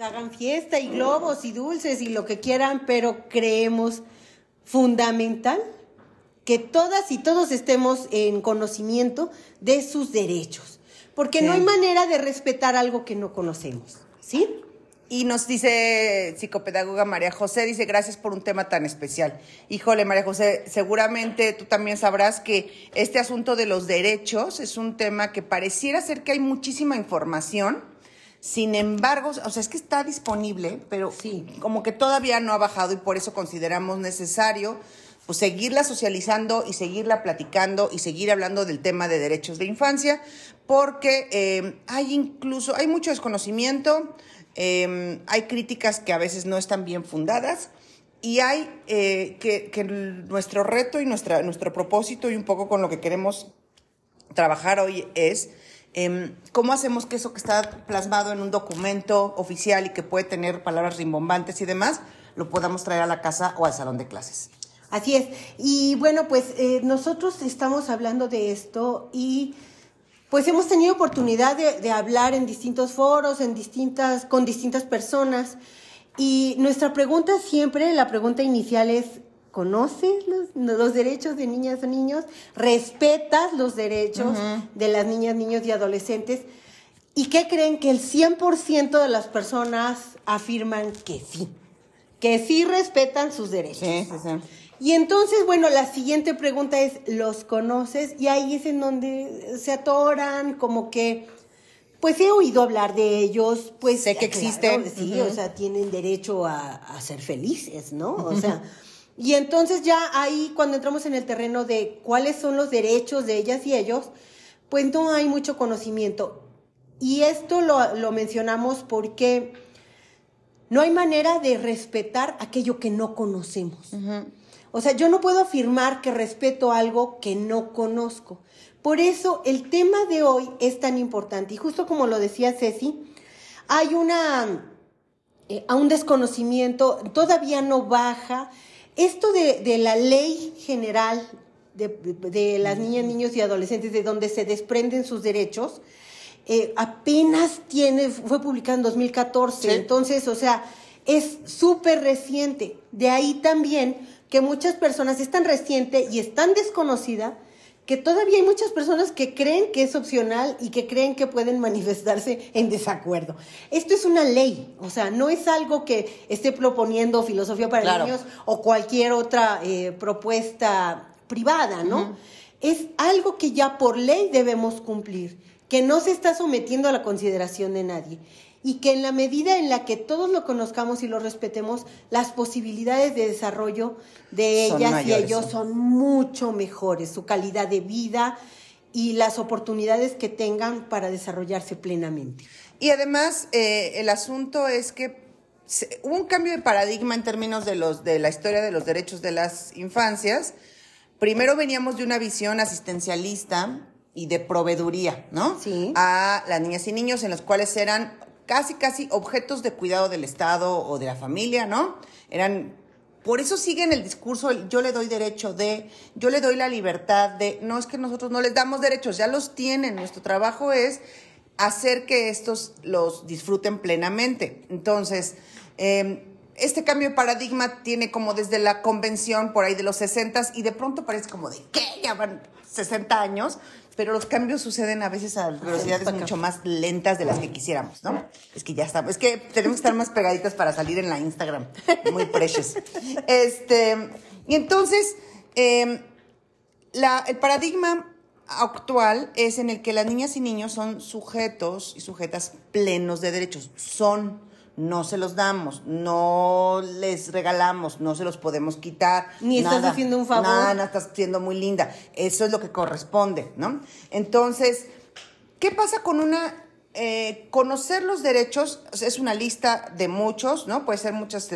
Hagan fiesta y globos y dulces y lo que quieran, pero creemos fundamental que todas y todos estemos en conocimiento de sus derechos, porque no hay manera de respetar algo que no conocemos, ¿sí? Y nos dice psicopedagoga María José, dice, gracias por un tema tan especial. Híjole, María José, seguramente tú también sabrás que este asunto de los derechos es un tema que pareciera ser que hay muchísima información, sin embargo, o sea, es que está disponible, pero sí. como que todavía no ha bajado y por eso consideramos necesario pues, seguirla socializando y seguirla platicando y seguir hablando del tema de derechos de infancia, porque eh, hay incluso, hay mucho desconocimiento, eh, hay críticas que a veces no están bien fundadas y hay eh, que, que, nuestro reto y nuestra, nuestro propósito y un poco con lo que queremos trabajar hoy es Em, ¿Cómo hacemos que eso que está plasmado en un documento oficial y que puede tener palabras rimbombantes y demás, lo podamos traer a la casa o al salón de clases? Así es. Y bueno, pues eh, nosotros estamos hablando de esto y pues hemos tenido oportunidad de, de, hablar en distintos foros, en distintas, con distintas personas. Y nuestra pregunta siempre, la pregunta inicial es, conoces los, derechos de niñas o niños, respetas los derechos de las niñas, niños y adolescentes. ¿Y qué creen? Que el 100% de las personas afirman que sí, que sí respetan sus derechos. Y entonces, bueno, la siguiente pregunta es, ¿los conoces? Y ahí es en donde se atoran, como que, pues he oído hablar de ellos, pues... Sé que existen. sí, o sea, tienen derecho a, a, ser felices, ¿no? O sea... Y entonces ya ahí cuando entramos en el terreno de cuáles son los derechos de ellas y ellos, pues no hay mucho conocimiento. Y esto lo, mencionamos porque no hay manera de respetar aquello que no conocemos. O sea, yo no puedo afirmar que respeto algo que no conozco. Por eso el tema de hoy es tan importante. Y justo como lo decía Ceci, hay una, eh, a un desconocimiento, todavía no baja esto de, la ley general de, las niñas, niños y adolescentes, de donde se desprenden sus derechos, eh, apenas tiene, fue publicada en 2014. Entonces, o sea, es súper reciente. De ahí también que muchas personas es tan reciente y es tan desconocida que todavía hay muchas personas que creen que es opcional y que creen que pueden manifestarse en desacuerdo. Esto es una ley, o sea, no es algo que esté proponiendo filosofía para niños o cualquier otra eh, propuesta privada, ¿no? Es algo que ya por ley debemos cumplir, que no se está sometiendo a la consideración de nadie y que en la medida en la que todos lo conozcamos y lo respetemos, las posibilidades de desarrollo de ellas y ellos son mucho mejores, su calidad de vida y las oportunidades que tengan para desarrollarse plenamente. Y además, eh, el asunto es que hubo un cambio de paradigma en términos de, los, de la historia de los derechos de las infancias. Primero veníamos de una visión asistencialista y de proveeduría, ¿no? Sí. A las niñas y niños en los cuales eran casi, casi objetos de cuidado del Estado o de la familia, ¿no? Eran, por eso siguen el discurso, yo le doy derecho de, yo le doy la libertad de, no es que nosotros no les damos derechos, ya los tienen, nuestro trabajo es hacer que estos los disfruten plenamente. Entonces, em, este cambio de paradigma tiene como desde la convención por ahí de los 60 y de pronto parece como de, ¿qué? Ya van 60 años, pero los cambios suceden a veces a velocidades mucho más lentas de las que quisiéramos, ¿no? Es que ya estamos, es que tenemos que estar más pegaditas para salir en la Instagram, muy precious. Este, y entonces, em, la, el paradigma actual es en el que las niñas y niños son sujetos y sujetas plenos de derechos, son no se los damos, no les regalamos, no se los podemos quitar. Ni estás haciendo un favor. Nada, no estás siendo muy linda. Eso es lo que corresponde, ¿no? Entonces, ¿qué pasa con una... Eh, conocer los derechos es una lista de muchos, ¿no? Puede ser muchas,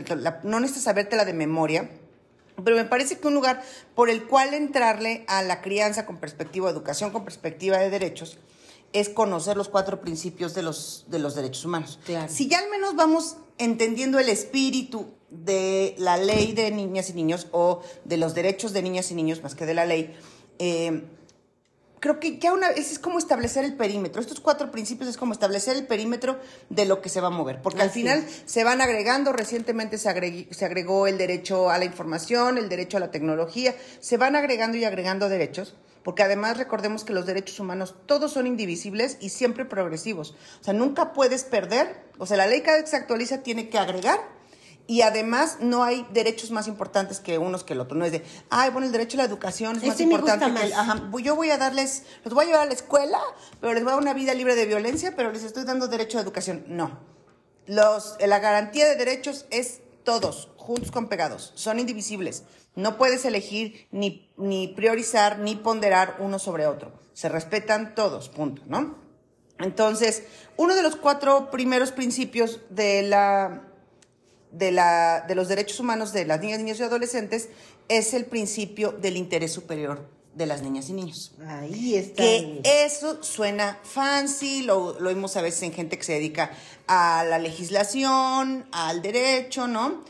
no necesitas sabértela de memoria, pero me parece que un lugar por el cual entrarle a la crianza con perspectiva de educación, con perspectiva de derechos, es conocer los cuatro principios de los, de los derechos humanos. Si ya al menos vamos entendiendo el espíritu de la ley de niñas y niños o de los derechos de niñas y niños más que de la ley, eh, creo que ya una vez es como establecer el perímetro. Estos cuatro principios es como establecer el perímetro de lo que se va a mover, porque al final es. se van agregando, recientemente se, se agregó el derecho a la información, el derecho a la tecnología, se van agregando y agregando derechos, porque además recordemos que los derechos humanos todos son indivisibles y siempre progresivos. O sea, nunca puedes perder, o sea, la ley cada vez que se actualiza tiene que agregar y además no hay derechos más importantes que unos que el otro. No es de, ay, bueno, el derecho a la educación es más me gusta importante que el... Ajá, yo voy a darles, los voy a llevar a la escuela, pero les voy a dar una vida libre de violencia, pero les estoy dando derecho a educación. No. Los, la garantía de derechos es todos, juntos con pegados. Son indivisibles. No puedes elegir ni, ni priorizar ni ponderar uno sobre otro. Se respetan todos, punto, ¿no? Entonces, uno de los cuatro primeros principios de la de, la, de los derechos humanos de las niñas, niños y adolescentes es el principio del interés superior de las niñas y niños. Ahí está. Que eso suena fancy, lo, lo vimos a veces en gente que se dedica a la legislación, al derecho, ¿no?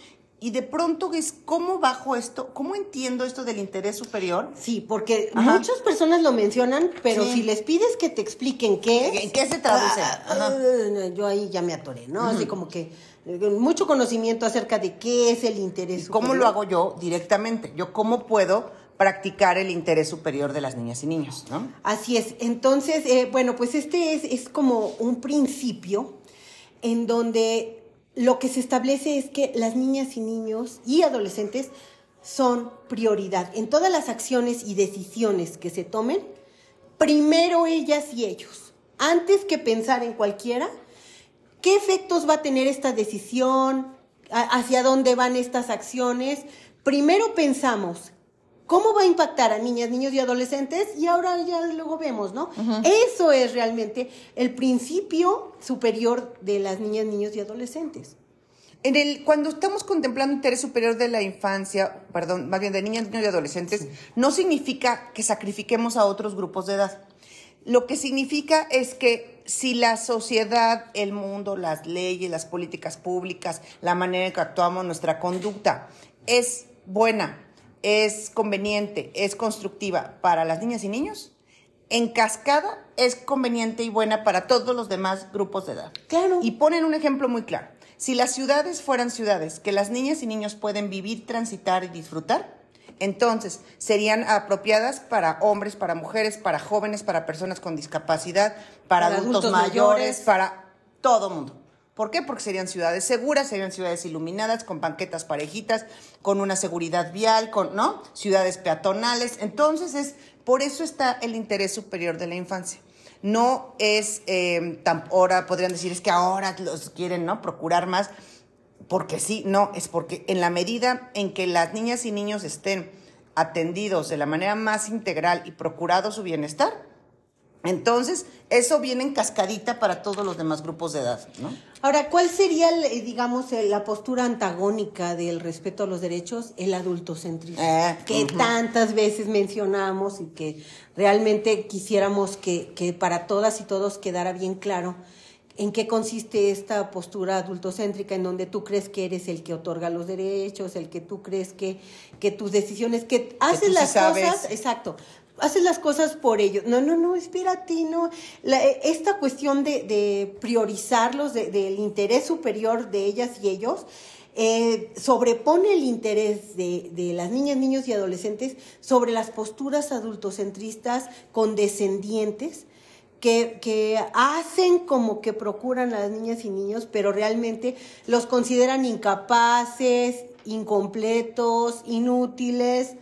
Y de pronto es cómo bajo esto, cómo entiendo esto del interés superior. Sí, porque Ajá. muchas personas lo mencionan, pero Sí. si les pides que te expliquen qué es, ¿En qué se traduce? ah, ah, yo ahí ya me atoré, ¿no? Así como que eh, mucho conocimiento acerca de qué es el interés. ¿Cómo superior. lo hago yo directamente? Yo cómo puedo practicar el interés superior de las niñas y niños, ¿no? Así es. Entonces, eh, bueno, pues este es, es como un principio en donde lo que se establece es que las niñas y niños y adolescentes son prioridad. En todas las acciones y decisiones que se tomen, primero ellas y ellos. Antes que pensar en cualquiera, ¿qué efectos va a tener esta decisión? ¿A- ¿Hacia dónde van estas acciones? Primero pensamos, ¿cómo va a impactar a niñas, niños y adolescentes? Y ahora ya luego vemos, ¿no? Eso es realmente el principio superior de las niñas, niños y adolescentes. En el, cuando estamos contemplando interés superior de la infancia, perdón, más bien de niñas, niños y adolescentes, no significa que sacrifiquemos a otros grupos de edad. Lo que significa es que si la sociedad, el mundo, las leyes, las políticas públicas, la manera en que actuamos, nuestra conducta es buena, es conveniente, es constructiva para las niñas y niños, en cascada es conveniente y buena para todos los demás grupos de edad. Claro. Y ponen un ejemplo muy claro. Si las ciudades fueran ciudades que las niñas y niños pueden vivir, transitar y disfrutar, entonces serían apropiadas para hombres, para mujeres, para jóvenes, para personas con discapacidad, para, Para adultos, adultos mayores, mayores. para todo mundo. ¿Por qué? Porque serían ciudades seguras, serían ciudades iluminadas, con banquetas parejitas, con una seguridad vial, con, ¿no? Ciudades peatonales. Entonces es, por eso está el interés superior de la infancia. No es, eh, tan- ahora podrían decir, es que ahora los quieren, ¿no? Procurar más, porque sí, no, es porque en la medida en que las niñas y niños estén atendidos de la manera más integral y procurado su bienestar, entonces eso viene en cascadita para todos los demás grupos de edad, ¿no? Ahora, ¿cuál sería, el, eh, digamos, la postura antagónica del respeto a los derechos? El adultocentrismo, Eh, que tantas veces mencionamos y que realmente quisiéramos que, que para todas y todos quedara bien claro en qué consiste esta postura adultocéntrica, en donde tú crees que eres el que otorga los derechos, el que tú crees que, que tus decisiones, que haces tú sí las sabes. cosas, exacto, haces las cosas por ellos. No, no, no, espérate, no. La- eh, esta cuestión de, de priorizarlos, de- del interés superior de ellas y ellos, eh, sobrepone el interés de, de las niñas, niños y adolescentes sobre las posturas adultocentristas condescendientes que, que hacen como que procuran a las niñas y niños, pero realmente los consideran incapaces, incompletos, inútiles,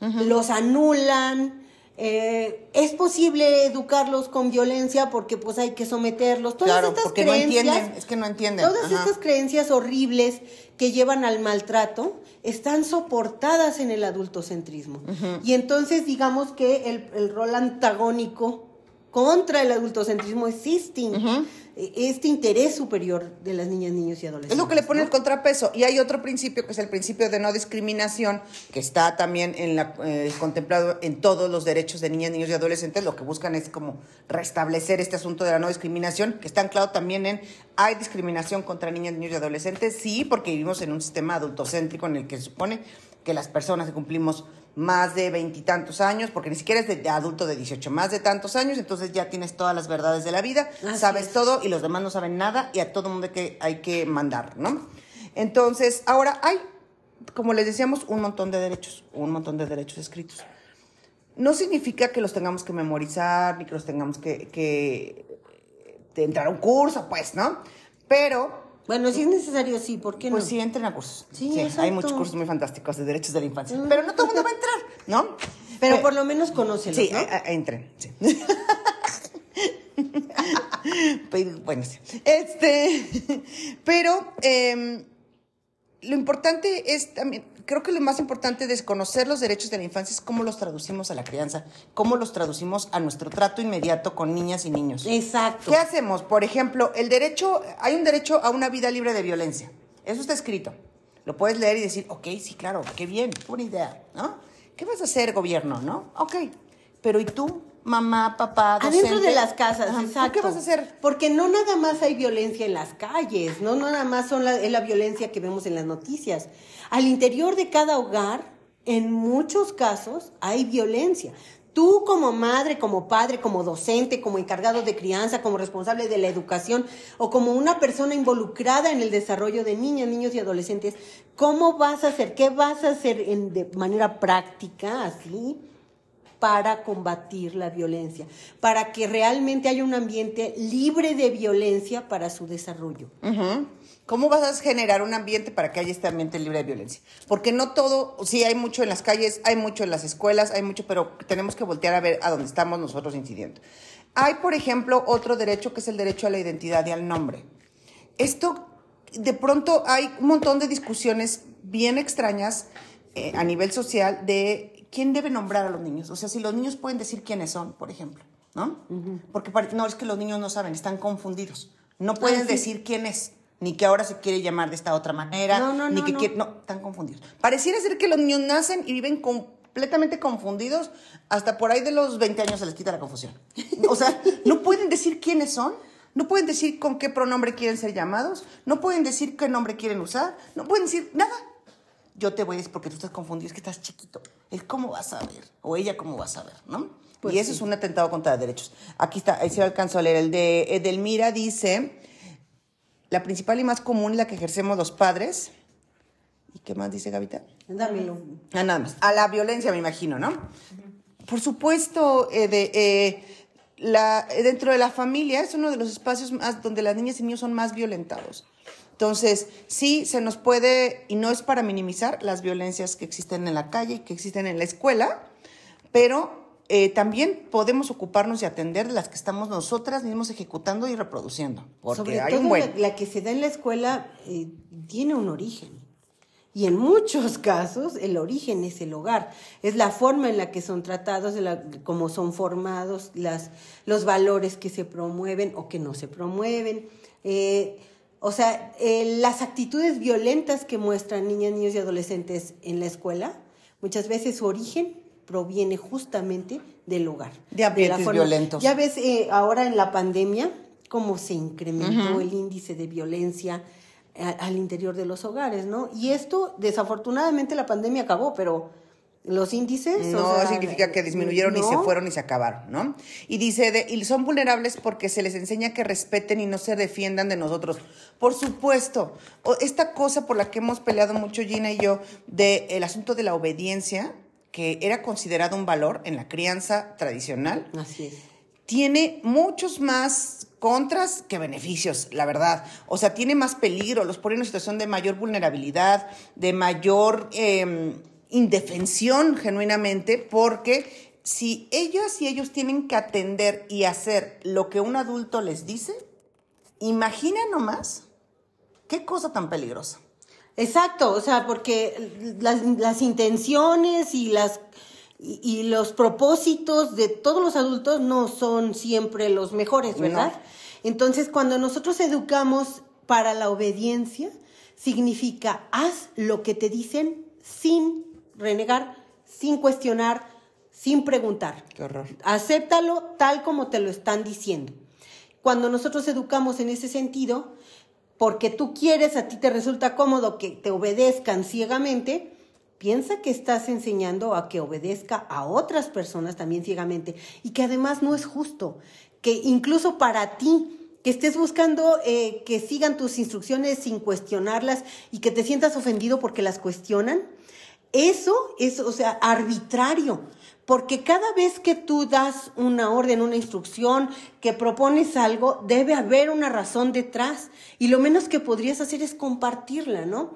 los anulan. Eh, es posible educarlos con violencia porque pues hay que someterlos. Todas Claro, estas porque no creencias, entienden, es que no entienden. Todas Ajá. estas creencias horribles que llevan al maltrato están soportadas en el adultocentrismo. Y entonces digamos que el, el rol antagónico contra el adultocentrismo es este, in- este interés superior de las niñas, niños y adolescentes. Es lo que le pone ¿no? el contrapeso. Y hay otro principio que es el principio de no discriminación, que está también en la, eh, contemplado en todos los derechos de niñas, niños y adolescentes. Lo que buscan es como restablecer este asunto de la no discriminación, que está anclado también en hay discriminación contra niñas, niños y adolescentes. Sí, porque vivimos en un sistema adultocéntrico en el que se supone que las personas que cumplimos más de veintitantos años, porque ni siquiera es de, de adulto de 18, más de tantos años, entonces ya tienes todas las verdades de la vida, Así sabes es. todo y los demás no saben nada y a todo mundo hay que, hay que mandar, ¿no? Entonces, ahora hay, como les decíamos, un montón de derechos, un montón de derechos escritos. No significa que los tengamos que memorizar, ni que los tengamos que, que entrar a un curso, pues, ¿no? Pero Bueno, si es necesario, sí, ¿por qué pues no? sí, entren a cursos. Sí, hay exacto. muchos cursos muy fantásticos de derechos de la infancia. Pero no todo el mundo va a entrar, ¿no? Pero Eh, por lo menos conócelos, Sí, ¿no? a- a- entren. Sí. pero, bueno, sí. Este, pero em, lo importante es también, creo que lo más importante de conocer los derechos de la infancia es cómo los traducimos a la crianza, cómo los traducimos a nuestro trato inmediato con niñas y niños. Exacto. ¿Qué hacemos? Por ejemplo, el derecho, hay un derecho a una vida libre de violencia. Eso está escrito. Lo puedes leer y decir, ok, sí, claro, qué bien, buena idea, ¿no? ¿Qué vas a hacer, gobierno, no? Ok, pero ¿y tú, mamá, papá, docente? Adentro de las casas, Ajá, ¿tú exacto. qué vas a hacer? Porque no nada más hay violencia en las calles, no nada más son la, es la violencia que vemos en las noticias. Al interior de cada hogar, en muchos casos, hay violencia. Tú como madre, como padre, como docente, como encargado de crianza, como responsable de la educación o como una persona involucrada en el desarrollo de niñas, niños y adolescentes, ¿cómo vas a hacer? ¿Qué vas a hacer en- de manera práctica, así? Para combatir la violencia, para que realmente haya un ambiente libre de violencia para su desarrollo. ¿Cómo vas a generar un ambiente para que haya este ambiente libre de violencia? Porque no todo, sí hay mucho en las calles, hay mucho en las escuelas, hay mucho, pero tenemos que voltear a ver a dónde estamos nosotros incidiendo. Hay, por ejemplo, otro derecho que es el derecho a la identidad y al nombre. Esto, de pronto, hay un montón de discusiones bien extrañas eh, a nivel social de quién debe nombrar a los niños. O sea, si los niños pueden decir quiénes son, por ejemplo, ¿no? Porque no es que los niños no saben, están confundidos. No pueden sí. decir quién es, ni que ahora se quiere llamar de esta otra manera, No, no, ni no, que no. quiere- no, están confundidos. Pareciera ser que los niños nacen y viven completamente confundidos, hasta por ahí de los 20 años se les quita la confusión. O sea, no pueden decir quiénes son, no pueden decir con qué pronombre quieren ser llamados, no pueden decir qué nombre quieren usar, no pueden decir nada. Yo te voy a decir porque tú estás confundido, es que estás chiquito. Él cómo va a saber, o ella cómo va a saber, ¿no? Pues y eso sí. es un atentado contra derechos. Aquí está, ahí se alcanzó a leer. El de Edelmira dice, la principal y más común es la que ejercemos los padres. ¿Y qué más dice Gavita? Dámelo. Ah, nada más. A la violencia, me imagino, ¿no? Por supuesto, eh, de, eh, la, dentro de la familia es uno de los espacios más donde las niñas y niños son más violentados. Entonces, sí, se nos puede, y no es para minimizar las violencias que existen en la calle y que existen en la escuela, pero eh, también podemos ocuparnos y atender de las que estamos nosotras mismos ejecutando y reproduciendo. Porque Sobre hay todo un buen. la, la que se da en la escuela eh, tiene un origen. Y en muchos casos el origen es el hogar, es la forma en la que son tratados, la- cómo son formados, las, los valores que se promueven o que no se promueven. Eh, o sea, eh, las actitudes violentas que muestran niñas, niños y adolescentes en la escuela, muchas veces su origen proviene justamente del hogar. De ambientes la violentos. Ya ves eh, ahora en la pandemia cómo se incrementó el índice de violencia a- al interior de los hogares, ¿no? Y esto, desafortunadamente, la pandemia acabó, pero los índices... o No sea, significa que disminuyeron y se fueron y se acabaron, ¿no? Y dice, de, y son vulnerables porque se les enseña que respeten y no se defiendan de nosotros. Por supuesto, esta cosa por la que hemos peleado mucho Gina y yo, del asunto de la obediencia, que era considerado un valor en la crianza tradicional, Así es. tiene muchos más contras que beneficios, la verdad. O sea, tiene más peligro, los pone en una situación de mayor vulnerabilidad, de mayor eh, indefensión genuinamente, porque si ellas y ellos tienen que atender y hacer lo que un adulto les dice, imagina nomás qué cosa tan peligrosa. Exacto, o sea, porque las, las intenciones y las y, y los propósitos de todos los adultos no son siempre los mejores, ¿verdad? No. Entonces, cuando nosotros educamos para la obediencia, significa haz lo que te dicen sin renegar, sin cuestionar, sin preguntar. Qué horror. Acéptalo tal como te lo están diciendo. Cuando nosotros educamos en ese sentido, porque tú quieres, a ti te resulta cómodo que te obedezcan ciegamente, piensa que estás enseñando a que obedezca a otras personas también ciegamente y que además no es justo, que incluso para ti, que estés buscando eh, que sigan tus instrucciones sin cuestionarlas y que te sientas ofendido porque las cuestionan, eso es, o sea, arbitrario. Porque cada vez que tú das una orden, una instrucción, que propones algo, debe haber una razón detrás. Y lo menos que podrías hacer es compartirla, ¿no?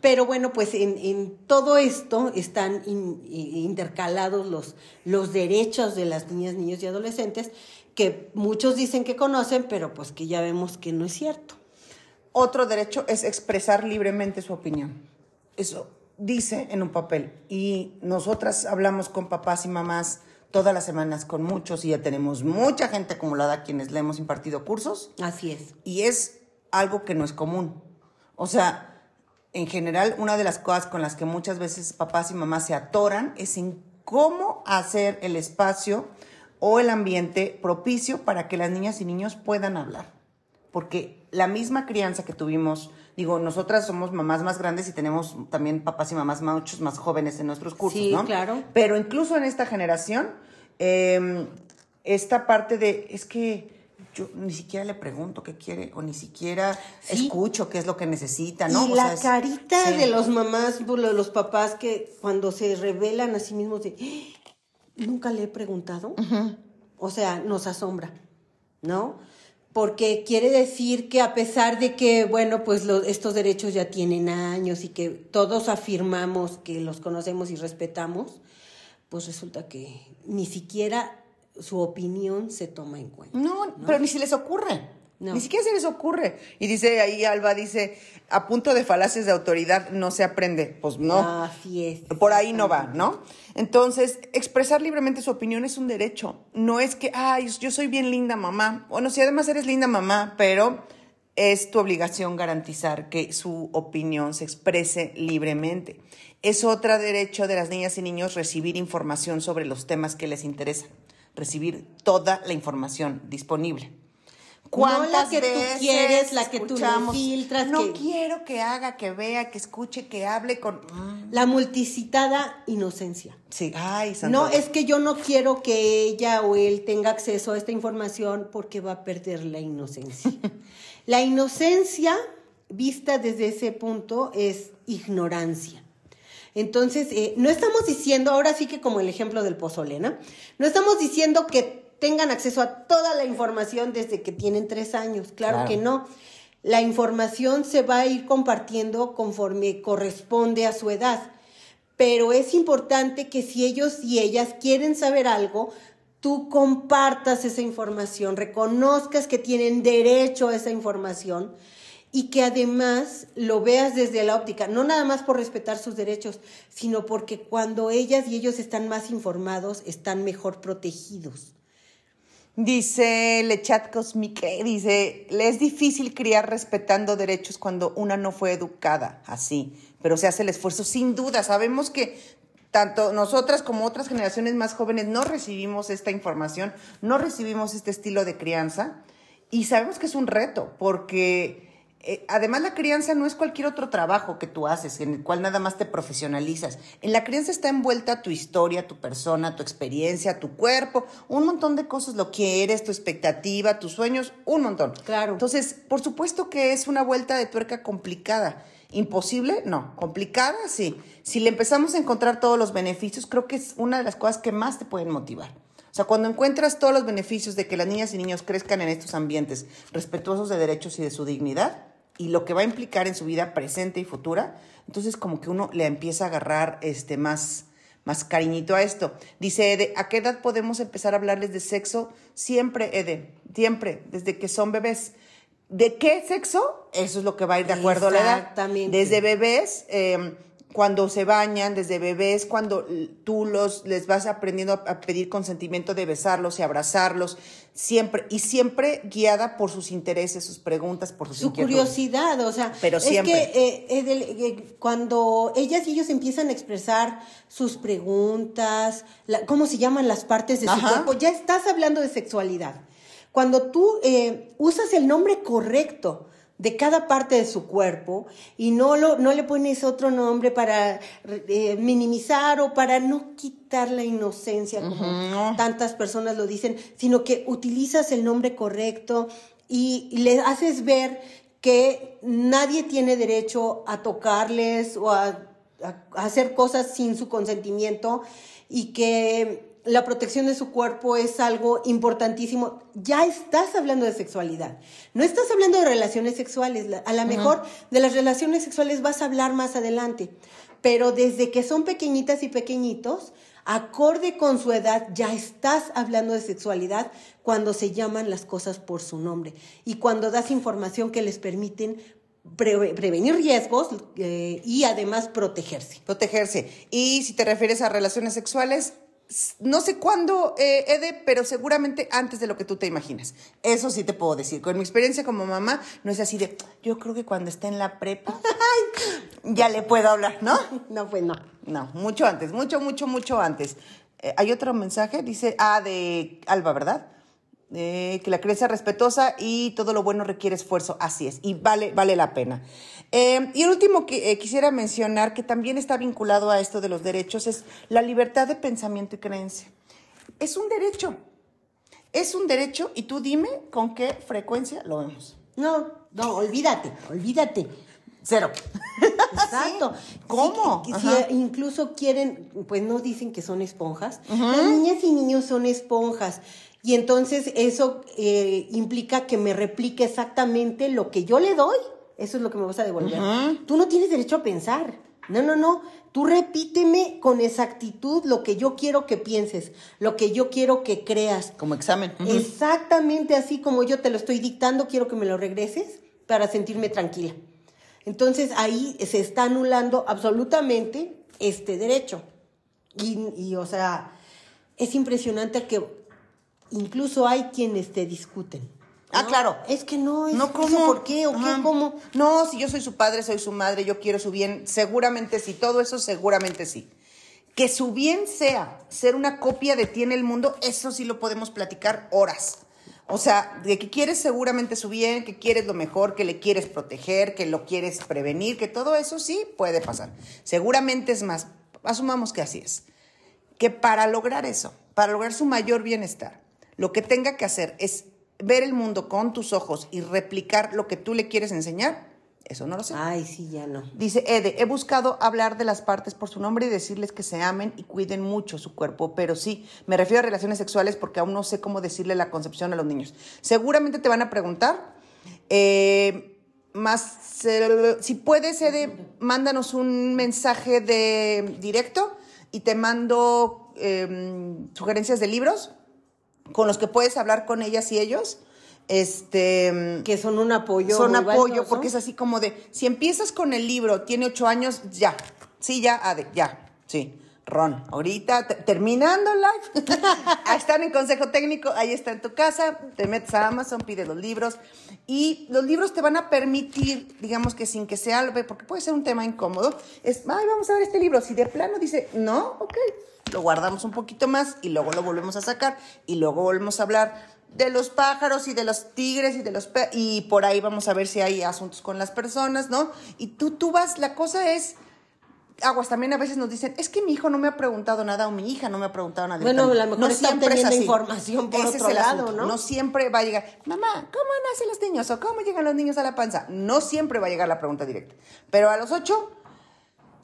Pero bueno, pues en, todo esto están intercalados los, los derechos de las niñas, niños y adolescentes, que muchos dicen que conocen, pero pues que ya vemos que no es cierto. Otro derecho es expresar libremente su opinión. Eso dice en un papel. Y nosotras hablamos con papás y mamás todas las semanas con muchos y ya tenemos mucha gente acumulada a quienes le hemos impartido cursos. Así es. Y es algo que no es común. O sea, en general, una de las cosas con las que muchas veces papás y mamás se atoran es en cómo hacer el espacio o el ambiente propicio para que las niñas y niños puedan hablar. Porque la misma crianza que tuvimos Digo, nosotras somos mamás más grandes y tenemos también papás y mamás muchos más jóvenes en nuestros cursos, sí, ¿no? claro. Pero incluso en esta generación, em, esta parte de, es que yo ni siquiera le pregunto qué quiere o ni siquiera escucho qué es lo que necesita, ¿no? Y la carita de los mamás, de los papás que cuando se revelan a sí mismos de, ¡Ah! nunca le he preguntado, o sea, nos asombra, ¿no? Porque quiere decir que a pesar de que, bueno, pues estos derechos ya tienen años y que todos afirmamos que los conocemos y respetamos, pues resulta que ni siquiera su opinión se toma en cuenta. No, pero ni se les ocurre. Ni siquiera se les ocurre. Y dice ahí Alba, dice, a punto de falacias de autoridad no se aprende. Pues no. Así es. Por ahí no va, ¿no? Entonces, expresar libremente su opinión es un derecho. No es que, ay, yo soy bien linda mamá. Bueno, si además eres linda mamá, pero es tu obligación garantizar que su opinión se exprese libremente. Es otro derecho de las niñas y niños recibir información sobre los temas que les interesan, recibir toda la información disponible no la que tú quieres, la que tú filtras. No quiero que haga, que vea, que escuche, que hable con... La multicitada inocencia. Sí, ay, No, es que yo no quiero que ella o él tenga acceso a esta información porque va a perder la inocencia. la inocencia, vista desde ese punto, es ignorancia. Entonces, eh, no estamos diciendo, ahora sí que como el ejemplo del pozolena, no estamos diciendo que tengan acceso a toda la información desde que tienen tres años. Claro, que no. La información se va a ir compartiendo conforme corresponde a su edad. Pero es importante que si ellos y ellas quieren saber algo, tú compartas esa información, reconozcas que tienen derecho a esa información y que además lo veas desde la óptica, no nada más por respetar sus derechos, sino porque cuando ellas y ellos están más informados, están mejor protegidos. Dice Lechat Cosmique, dice, le es difícil criar respetando derechos cuando una no fue educada así, pero se hace el esfuerzo sin duda. Sabemos que tanto nosotras como otras generaciones más jóvenes no recibimos esta información, no recibimos este estilo de crianza y sabemos que es un reto porque eh, además la crianza no es cualquier otro trabajo que tú haces, en el cual nada más te profesionalizas. En la crianza está envuelta tu historia, tu persona, tu experiencia, tu cuerpo, un montón de cosas, lo que eres, tu expectativa, tus sueños, un montón. Claro. Entonces, por supuesto que es una vuelta de tuerca complicada. ¿Imposible? No. ¿Complicada? Sí. Si le empezamos a encontrar todos los beneficios, creo que es una de las cosas que más te pueden motivar. O sea, cuando encuentras todos los beneficios de que las niñas y niños crezcan en estos ambientes respetuosos de derechos y de su dignidad, y lo que va a implicar en su vida presente y futura, entonces como que uno le empieza a agarrar este más más cariñito a esto. Dice Ede, ¿a qué edad podemos empezar a hablarles de sexo? Siempre, Ede, siempre, desde que son bebés. ¿De qué sexo? Eso es lo que va a ir de acuerdo a la edad. Exactamente. Desde bebés, eh, cuando se bañan, desde bebés, cuando tú los les vas aprendiendo a, pedir consentimiento de besarlos y abrazarlos, siempre y siempre guiada por sus intereses, sus preguntas, por sus su curiosidad, o sea, pero siempre. es que eh, eh, cuando ellas y ellos empiezan a expresar sus preguntas, cómo se llaman las partes de su cuerpo, ya estás hablando de sexualidad. Cuando tú eh, usas el nombre correcto de cada parte de su cuerpo y no, lo, no le pones otro nombre para eh, minimizar o para no quitar la inocencia, como tantas personas lo dicen, sino que utilizas el nombre correcto y, le haces ver que nadie tiene derecho a tocarles o a hacer cosas sin su consentimiento y que la protección de su cuerpo es algo importantísimo. Ya estás hablando de sexualidad. No estás hablando de relaciones sexuales. A lo mejor de las relaciones sexuales vas a hablar más adelante. Pero desde que son pequeñitas y pequeñitos, acorde con su edad, ya estás hablando de sexualidad cuando se llaman las cosas por su nombre y cuando das información que les permiten prevenir riesgos eh, y además protegerse. Protegerse. Y si te refieres a relaciones sexuales, no sé cuándo, eh, Ede, pero seguramente antes de lo que tú te imaginas. Eso sí te puedo decir. Con mi experiencia como mamá, no es así de, yo creo que cuando esté en la prepa, ya le puedo hablar, ¿no? No, pues no. No, mucho antes, mucho, mucho, mucho antes. Eh, hay otro mensaje, dice, ah, de Alba, ¿verdad? Que la creencia respetuosa y todo lo bueno requiere esfuerzo, así es, y vale, vale la pena. Eh, y el último que eh, quisiera mencionar, que también está vinculado a esto de los derechos, es la libertad de pensamiento y creencia. Es un derecho, es un derecho y tú dime con qué frecuencia lo vemos. No, no, olvídate, olvídate. Cero. Exacto. ¿Cómo? incluso quieren, pues no dicen que son esponjas. Las niñas y niños son esponjas. Y entonces eso eh, implica que me replique exactamente lo que yo le doy. Eso es lo que me vas a devolver. Tú no tienes derecho a pensar. No, no, no. Tú repíteme con exactitud lo que yo quiero que pienses, lo que yo quiero que creas. Como examen. Exactamente así como yo te lo estoy dictando, quiero que me lo regreses para sentirme tranquila. Entonces ahí se está anulando absolutamente este derecho. Y, y o sea, es impresionante que incluso hay quienes te discuten. Ah, claro. Es que no, es no, ¿cómo? ¿por qué? ¿O qué? ¿Cómo? No, si yo soy su padre, soy su madre, yo quiero su bien, seguramente sí, todo eso seguramente sí. Que su bien sea ser una copia de ti en el mundo, eso sí lo podemos platicar horas. O sea, de que quieres seguramente su bien, que quieres lo mejor, que le quieres proteger, que lo quieres prevenir, que todo eso sí puede pasar. Seguramente es más, asumamos que así es. Que para lograr eso, para lograr su mayor bienestar, lo que tenga que hacer es ver el mundo con tus ojos y replicar lo que tú le quieres enseñar, eso no lo sé. Ay, sí, ya no. Dice Ede, he buscado hablar de las partes por su nombre y decirles que se amen y cuiden mucho su cuerpo, pero sí, me refiero a relaciones sexuales porque aún no sé cómo decirle la concepción a los niños. Seguramente te van a preguntar, eh, más, eh, si puedes, Ede, mándanos un mensaje de directo y te mando em, sugerencias de libros con los que puedes hablar con ellas y ellos. Este, que son un apoyo. Son apoyo, porque es así como de, si empiezas con el libro, tiene ocho años, ya, sí, ya, ya, sí. Ron, ahorita terminando el live, están en consejo técnico, ahí está en tu casa, te metes a Amazon, pides los libros y los libros te van a permitir, digamos que sin que sea, porque puede ser un tema incómodo, es, ay, vamos a ver este libro, si de plano dice, no, ok, lo guardamos un poquito más y luego lo volvemos a sacar y luego volvemos a hablar de los pájaros y de los tigres y de los y por ahí vamos a ver si hay asuntos con las personas, ¿no? Y tú tú vas, la cosa es aguas también a veces nos dicen, es que mi hijo no me ha preguntado nada o mi hija no me ha preguntado nada. Bueno, a lo mejor no siempre es así. información por otro lado, ¿no? No siempre va a llegar, mamá, ¿cómo nacen los niños? o cómo llegan los niños a la panza. No siempre va a llegar la pregunta directa. Pero a los ocho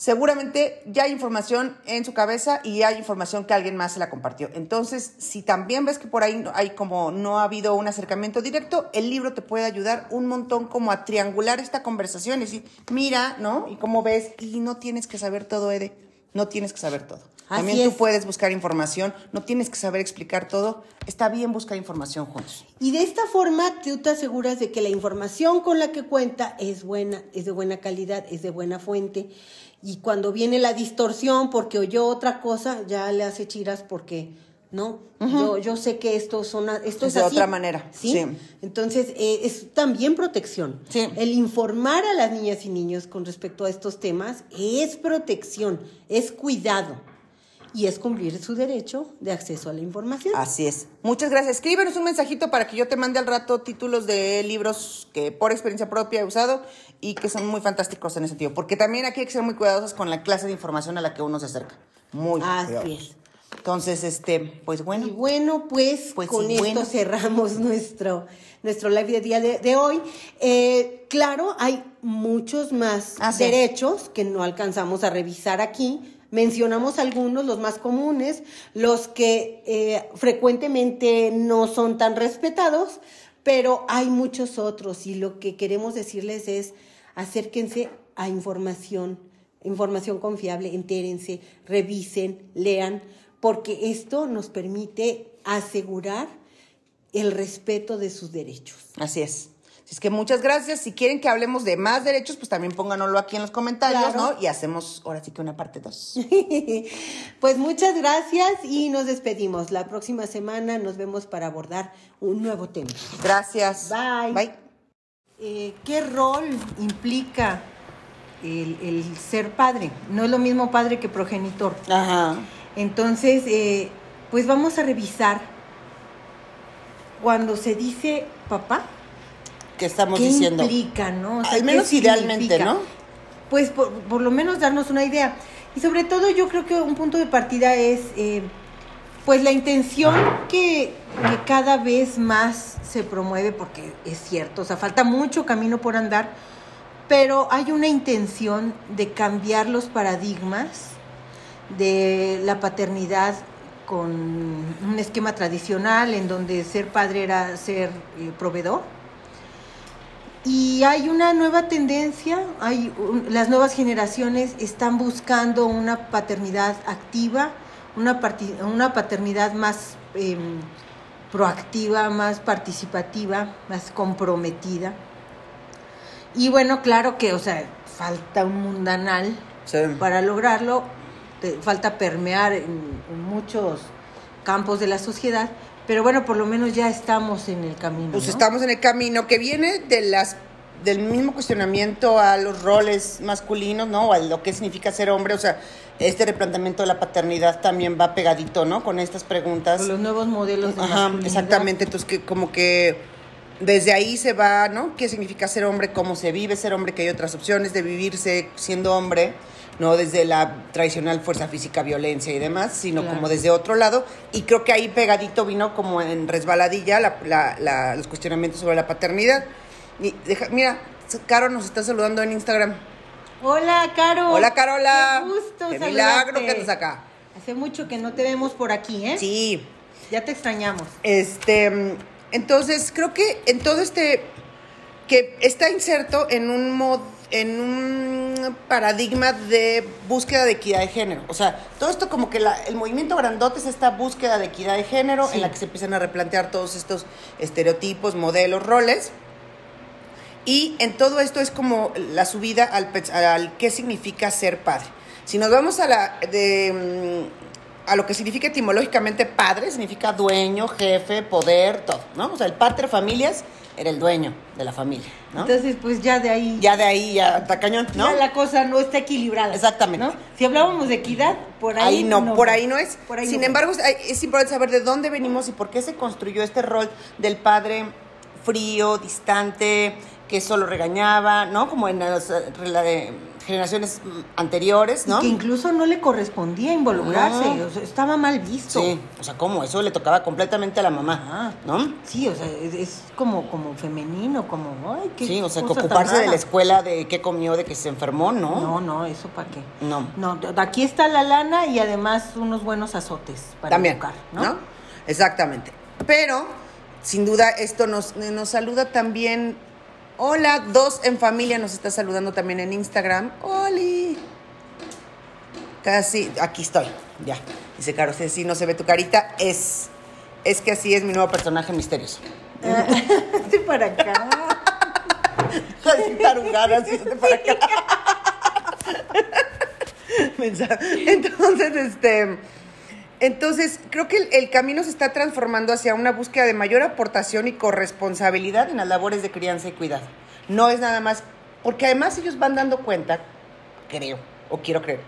seguramente ya hay información en su cabeza y hay información que alguien más se la compartió. Entonces, si también ves que por ahí hay como no ha habido un acercamiento directo, el libro te puede ayudar un montón como a triangular esta conversación y decir, mira, ¿no? Y cómo ves, y no tienes que saber todo, Ede, no tienes que saber todo. También tú puedes buscar información, no tienes que saber explicar todo, está bien buscar información juntos. Y de esta forma tú te aseguras de que la información con la que cuenta es buena, es de buena calidad, es de buena fuente y cuando viene la distorsión porque oyó otra cosa, ya le hace chiras porque no, yo, yo sé que esto, son, esto es, de otra manera. ¿sí? Entonces, eh, es también protección. El informar a las niñas y niños con respecto a estos temas es protección, es cuidado. Y es cumplir su derecho de acceso a la información. Así es. Muchas gracias. Escríbenos un mensajito para que yo te mande al rato títulos de libros que por experiencia propia he usado y que son muy fantásticos en ese sentido. Porque también aquí hay que ser muy cuidadosos con la clase de información a la que uno se acerca. Muy Así cuidadosos. es. Entonces, este, pues bueno. Y bueno, pues, Pues con sí, esto bueno. cerramos nuestro, nuestro live de día de, de hoy. Eh, claro, hay muchos más derechos que no alcanzamos a revisar aquí. Mencionamos algunos, los más comunes, los que eh, frecuentemente no son tan respetados, pero hay muchos otros y lo que queremos decirles es acérquense a información, información confiable, entérense, revisen, lean, porque esto nos permite asegurar el respeto de sus derechos. Así es. Así es que muchas gracias. Si quieren que hablemos de más derechos, pues también pónganoslo aquí en los comentarios, Claro. ¿no? Y hacemos ahora sí que una parte dos. Pues muchas gracias y nos despedimos. La próxima semana nos vemos para abordar un nuevo tema. Gracias. Bye. Bye. Eh, ¿Qué rol implica el, el ser padre? No es lo mismo padre que progenitor. Ajá. Entonces, eh, pues vamos a revisar cuando se dice papá, ¿Qué estamos ¿qué diciendo? implica, no? O sea, Al ¿qué menos idealmente, significa? ¿no? Pues por, por lo menos darnos una idea. Y sobre todo yo creo que un punto de partida es eh, pues la intención que, que cada vez más se promueve, porque es cierto, o sea, falta mucho camino por andar, pero hay una intención de cambiar los paradigmas de la paternidad con un esquema tradicional en donde ser padre era ser eh, proveedor. Y hay una nueva tendencia, hay un- las nuevas generaciones están buscando una paternidad activa, una, parti- una paternidad más em, proactiva, más participativa, más comprometida. Y bueno, claro que, o sea, falta un mundanal Sí. para lograrlo, te- falta permear en, en muchos campos de la sociedad, pero bueno, por lo menos ya estamos en el camino. Pues ¿no? estamos en el camino que viene de las del mismo cuestionamiento a los roles masculinos, ¿no? O a lo que significa ser hombre, o sea, este replanteamiento de la paternidad también va pegadito, ¿no? Con estas preguntas. Con los nuevos modelos de Ajá, exactamente. Entonces, que como que desde ahí se va, ¿no? ¿Qué significa ser hombre? ¿Cómo se vive ser hombre? Que hay otras opciones de vivirse siendo hombre, no desde la tradicional fuerza física, violencia y demás, sino Claro. como desde otro lado. Y creo que ahí pegadito vino como en resbaladilla la- la- la- los cuestionamientos sobre la paternidad. Y deja- mira, Caro nos está saludando en Instagram. Hola, Caro. Hola, Carola. Qué gusto Qué milagro que andas acá. Hace mucho que no te vemos por aquí, ¿eh? Sí. Ya te extrañamos. Este, entonces creo que en todo este que está inserto en un mod, en un paradigma de búsqueda de equidad de género. O sea, todo esto como que la- el movimiento grandote es esta búsqueda de equidad de género Sí. en la que se empiezan a replantear todos estos estereotipos, modelos, roles. Y en todo esto es como la subida al qué significa ser padre. Si nos vamos a la de mm, a lo que significa etimológicamente padre, significa dueño, jefe, poder, todo, ¿no? O sea, el pater familias era el dueño de la familia, ¿no? Entonces, pues ya de ahí. ya de ahí ya está cañón, ¿no? ya la cosa no está equilibrada. Exactamente. ¿no? Si hablábamos de equidad, por ahí, Ahí no, por ahí no es. Por ahí Sin no. embargo, es, es importante saber de dónde venimos y por qué se construyó este rol del padre frío, distante, que solo regañaba, ¿no? Como en las eh, la de generaciones mm, anteriores, Y ¿no? que incluso no le correspondía involucrarse. No. o sea, estaba mal visto. Sí, o sea, ¿cómo? Eso le tocaba completamente a la mamá. ¿no? Sí, o sea, es, como, como femenino, como, ay, qué Sí, o sea, que ocuparse de la escuela, de qué comió, de que se enfermó, ¿no? No, no, eso para qué. No. No, aquí está la lana y además unos buenos azotes para También, educar, ¿no? ¿no? Exactamente. Pero, sin duda, esto nos, nos saluda también. Hola, dos en familia nos está saludando también en Instagram. Oli. Casi, aquí estoy, ya. Dice Caro, si no se ve tu carita, es, es que así es mi nuevo personaje misterioso. Estoy para acá. Así tarugadas, y este para acá. Entonces, este. Entonces, creo que el, el camino se está transformando hacia una búsqueda de mayor aportación y corresponsabilidad en las labores de crianza y cuidado. No es nada más, porque además ellos van dando cuenta, creo, o quiero creer,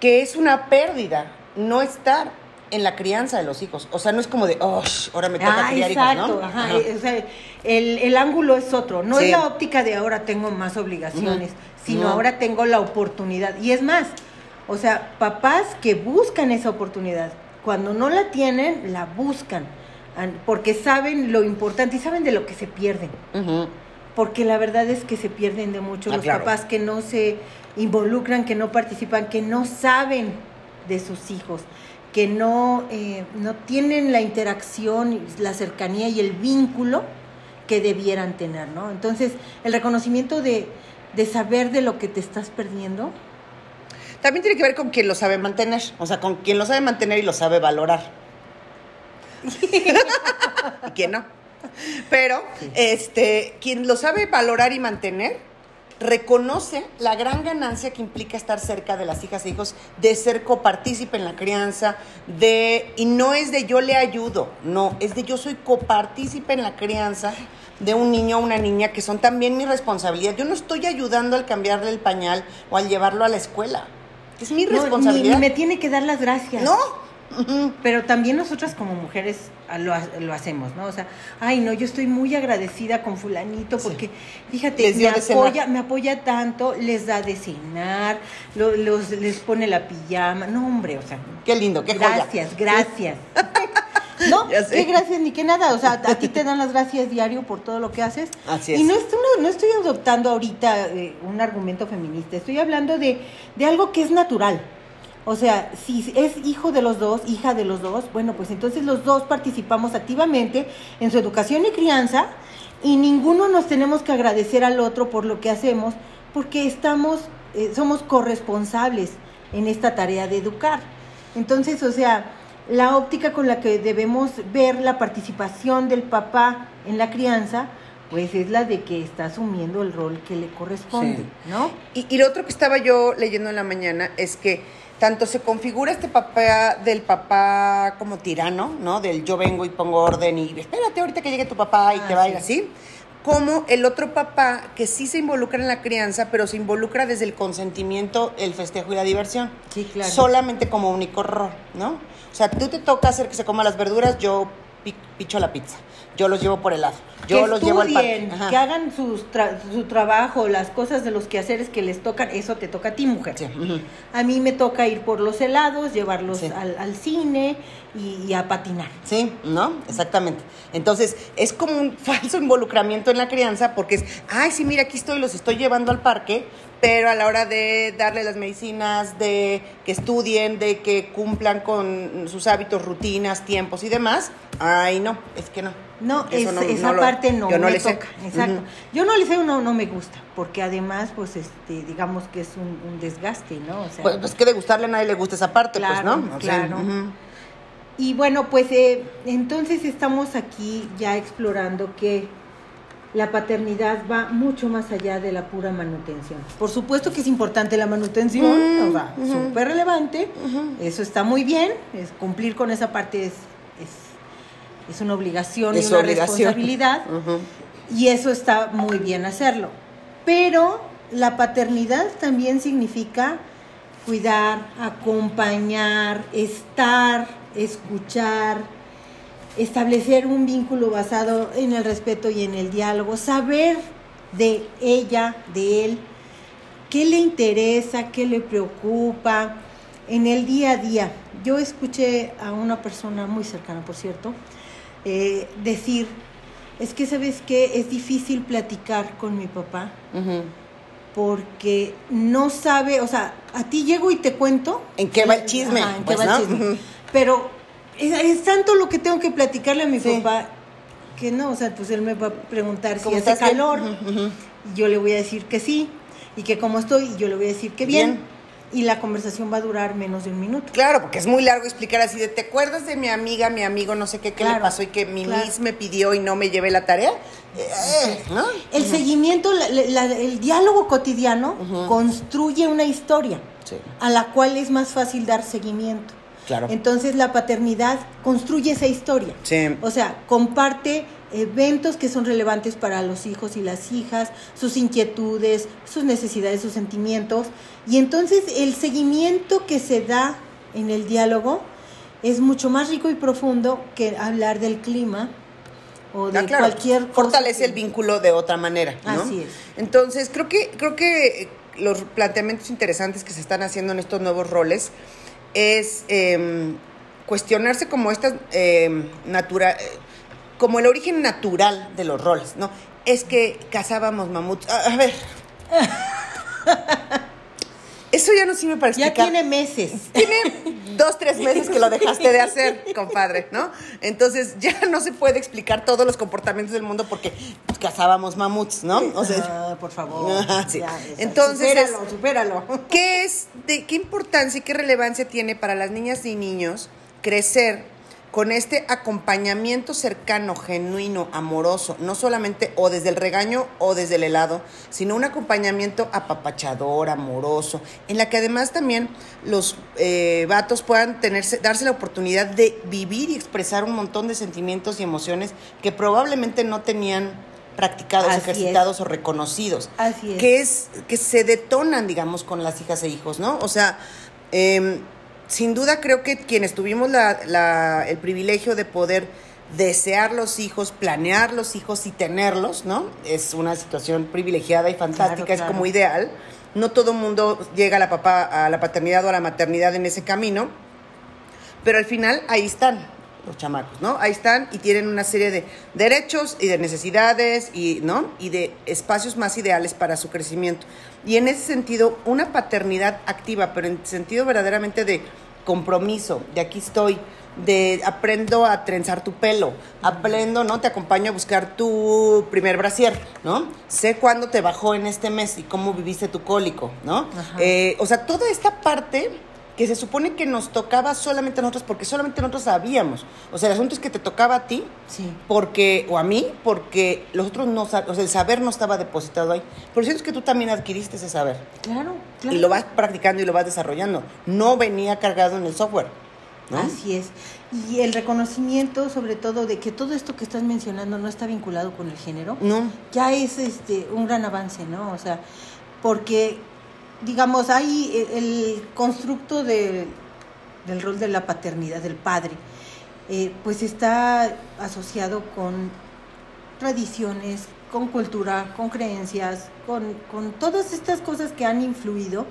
que es una pérdida no estar en la crianza de los hijos. O sea, no es como de, oh, ahora me toca Ah, criar hijos, exacto, ¿no? ajá, Ajá. eh, o sea, el, el ángulo es otro, no Sí. es la óptica de ahora tengo más obligaciones, sino No. ahora tengo la oportunidad. Y es más, o sea, papás que buscan esa oportunidad, cuando no la tienen, la buscan, an- porque saben lo importante y saben de lo que se pierden. Porque la verdad es que se pierden de mucho Ah, los claro. papás que no se involucran, que no participan, que no saben de sus hijos, que no, eh, no tienen la interacción, la cercanía y el vínculo que debieran tener, ¿no? Entonces, el reconocimiento de, de saber de lo que te estás perdiendo, También tiene que ver con quien lo sabe mantener, o sea, con quien lo sabe mantener y lo sabe valorar. y quien no. Pero, este, quien lo sabe valorar y mantener, reconoce la gran ganancia que implica estar cerca de las hijas e hijos, de ser copartícipe en la crianza, de, y no es de yo le ayudo, no, es de yo soy copartícipe en la crianza de un niño o una niña que son también mi responsabilidad. Yo no estoy ayudando al cambiarle el pañal o al llevarlo a la escuela. Es mi no, ni, responsabilidad. ni me tiene que dar las gracias. No. Pero también nosotras como mujeres lo, lo hacemos, ¿no? O sea, ay, no, yo estoy muy agradecida con fulanito porque, fíjate, me apoya, me apoya tanto, les da de cenar, lo- los, les pone la pijama. No, hombre, o sea, Qué lindo, qué joya. gracias, gracias. No, qué gracias ni qué nada. O sea, a ti te dan las gracias diario por todo lo que haces. Así es. Y no, estoy, no, no estoy adoptando ahorita eh, un argumento feminista. Estoy hablando de, de algo que es natural. O sea, si es hijo de los dos, hija de los dos, bueno, pues entonces los dos participamos activamente en su educación y crianza y ninguno nos tenemos que agradecer al otro por lo que hacemos porque estamos, eh, somos corresponsables en esta tarea de educar. Entonces, o sea, la óptica con la que debemos ver la participación del papá en la crianza, pues es la de que está asumiendo el rol que le corresponde, Sí. ¿no? Y, y lo otro que estaba yo leyendo en la mañana es que tanto se configura este papá del papá como tirano, ¿no? Del yo vengo y pongo orden y espérate ahorita que llegue tu papá y Ah, te va a ir sí. así. Como el otro papá que sí se involucra en la crianza, pero se involucra desde el consentimiento, el festejo y la diversión. Sí, claro. Solamente como único rol, ¿no? O sea, tú te toca hacer que se coma las verduras, yo pi- picho la pizza. Yo los llevo por helado. Yo que los llevo al parque. Ajá. que hagan sus tra- su trabajo, las cosas de los quehaceres que les tocan, eso te toca a ti, mujer. Sí. A mí me toca ir por los helados, llevarlos Sí. al, al cine y, y a patinar. Sí, ¿no? Exactamente. Entonces, es como un falso involucramiento en la crianza porque es, ay, sí, mira, aquí estoy, los estoy llevando al parque, pero a la hora de darle las medicinas, de que estudien, de que cumplan con sus hábitos, rutinas, tiempos y demás, ay, no, es que no. No, Eso es- no- esa no lo- parte no yo no me sé. toca. Exacto. Yo no le sé, no, no me gusta, porque además, pues, este, digamos que es un, un desgaste, ¿no? O sea, Pues, pues que de gustarle a nadie le gusta esa parte, Claro, pues, ¿no? O sea, claro. Y bueno, pues eh, entonces estamos aquí ya explorando que la paternidad va mucho más allá de la pura manutención. Por supuesto que es importante la manutención, Mm, o sea, súper relevante, eso está muy bien, es cumplir con esa parte es, es, es una obligación Es y una obligación. responsabilidad. Y eso está muy bien hacerlo. Pero la paternidad también significa cuidar, acompañar, estar, escuchar, establecer un vínculo basado en el respeto y en el diálogo, saber de ella, de él, qué le interesa, qué le preocupa en el día a día. Yo escuché a una persona muy cercana, por cierto, eh, decir, es que sabes que es difícil platicar con mi papá porque no sabe, o sea, a ti llego y te cuento. ¿En qué va el chisme? Ajá, en Pues, qué va el chisme. Pero es, es tanto lo que tengo que platicarle a mi Sí. papá que no, o sea, pues él me va a preguntar si ¿Cómo hace calor y yo le voy a decir que sí y que cómo estoy y yo le voy a decir que bien. Bien. Y la conversación va a durar menos de un minuto. Claro, porque es muy largo explicar así de, ¿te acuerdas de mi amiga, mi amigo, no sé qué, qué le pasó y que mi claro. miss me pidió y no me llevé la tarea? Eh, ¿No? El seguimiento, la- el diálogo cotidiano construye una historia Sí. a la cual es más fácil dar seguimiento. Claro. Entonces la paternidad construye esa historia. Sí. O sea, comparte eventos que son relevantes para los hijos y las hijas, sus inquietudes, sus necesidades, sus sentimientos. Y entonces el seguimiento que se da en el diálogo es mucho más rico y profundo que hablar del clima o de Ah, claro, cualquier cosa. fortalece el vínculo de otra manera, ¿no? Así es. Entonces, creo que creo que eh, los planteamientos interesantes que se están haciendo en estos nuevos roles es em, cuestionarse como estas em, natura, eh, como el origen natural de los roles, ¿no? Es que cazábamos mamuts. A, a ver. Eso ya no sirve para Ya explicar. tiene meses. Tiene dos, tres meses que lo dejaste de hacer, compadre, ¿no? Entonces ya no se puede explicar todos los comportamientos del mundo porque pues, cazábamos mamuts, ¿no? O sea, Ah, por favor. Sí. Ya, Entonces supéralo, supéralo. ¿qué es, de qué importancia y qué relevancia tiene para las niñas y niños crecer con este acompañamiento cercano, genuino, amoroso, no solamente o desde el regaño o desde el helado, sino un acompañamiento apapachador, amoroso, en la que además también los eh, vatos puedan tenerse, darse la oportunidad de vivir y expresar un montón de sentimientos y emociones que probablemente no tenían practicados, Así es. ejercitados o reconocidos. Así es. Que es que se detonan, digamos, con las hijas e hijos, ¿no? O sea, em, sin duda creo que quienes tuvimos la- la- el privilegio de poder desear los hijos, planear los hijos y tenerlos, ¿no? Es una situación privilegiada y fantástica, Claro, es como ideal. No todo mundo llega a la, papá, a la paternidad o a la maternidad en ese camino, pero al final ahí están los chamacos, ¿no? Ahí están y tienen una serie de derechos y de necesidades y, ¿no? Y de espacios más ideales para su crecimiento. Y en ese sentido, una paternidad activa, pero en sentido verdaderamente de compromiso, de aquí estoy, de aprendo a trenzar tu pelo, aprendo, ¿no? Te acompaño a buscar tu primer brasier, ¿no? Sé cuándo te bajó en este mes y cómo viviste tu cólico, ¿no? Eh, o sea, toda esta parte que se supone que nos tocaba solamente a nosotros, porque solamente nosotros sabíamos. O sea, el asunto es que te tocaba a ti, Sí. porque, o a mí, porque los otros no o sea, el saber no estaba depositado ahí. Pero siento que tú también adquiriste ese saber. Claro, claro. Y lo vas practicando y lo vas desarrollando. No venía cargado en el software. ¿no? Así es. Y el reconocimiento, sobre todo, de que todo esto que estás mencionando no está vinculado con el género, No. ya es este un gran avance, ¿no? O sea, porque, digamos, hay el, el constructo de- del rol de la paternidad, del padre, eh, pues está asociado con tradiciones, con cultura, con creencias, con, con todas estas cosas que han influido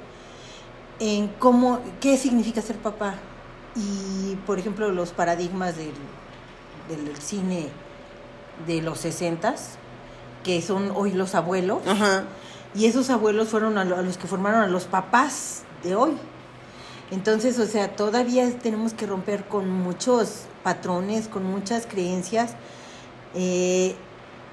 en cómo, qué significa ser papá. Y, por ejemplo, los paradigmas del, del cine de los sesentas, que son hoy los abuelos, Ajá. Y esos abuelos fueron a, lo- a los que formaron a los papás de hoy. Entonces, o sea, todavía tenemos que romper con muchos patrones, con muchas creencias. Eh,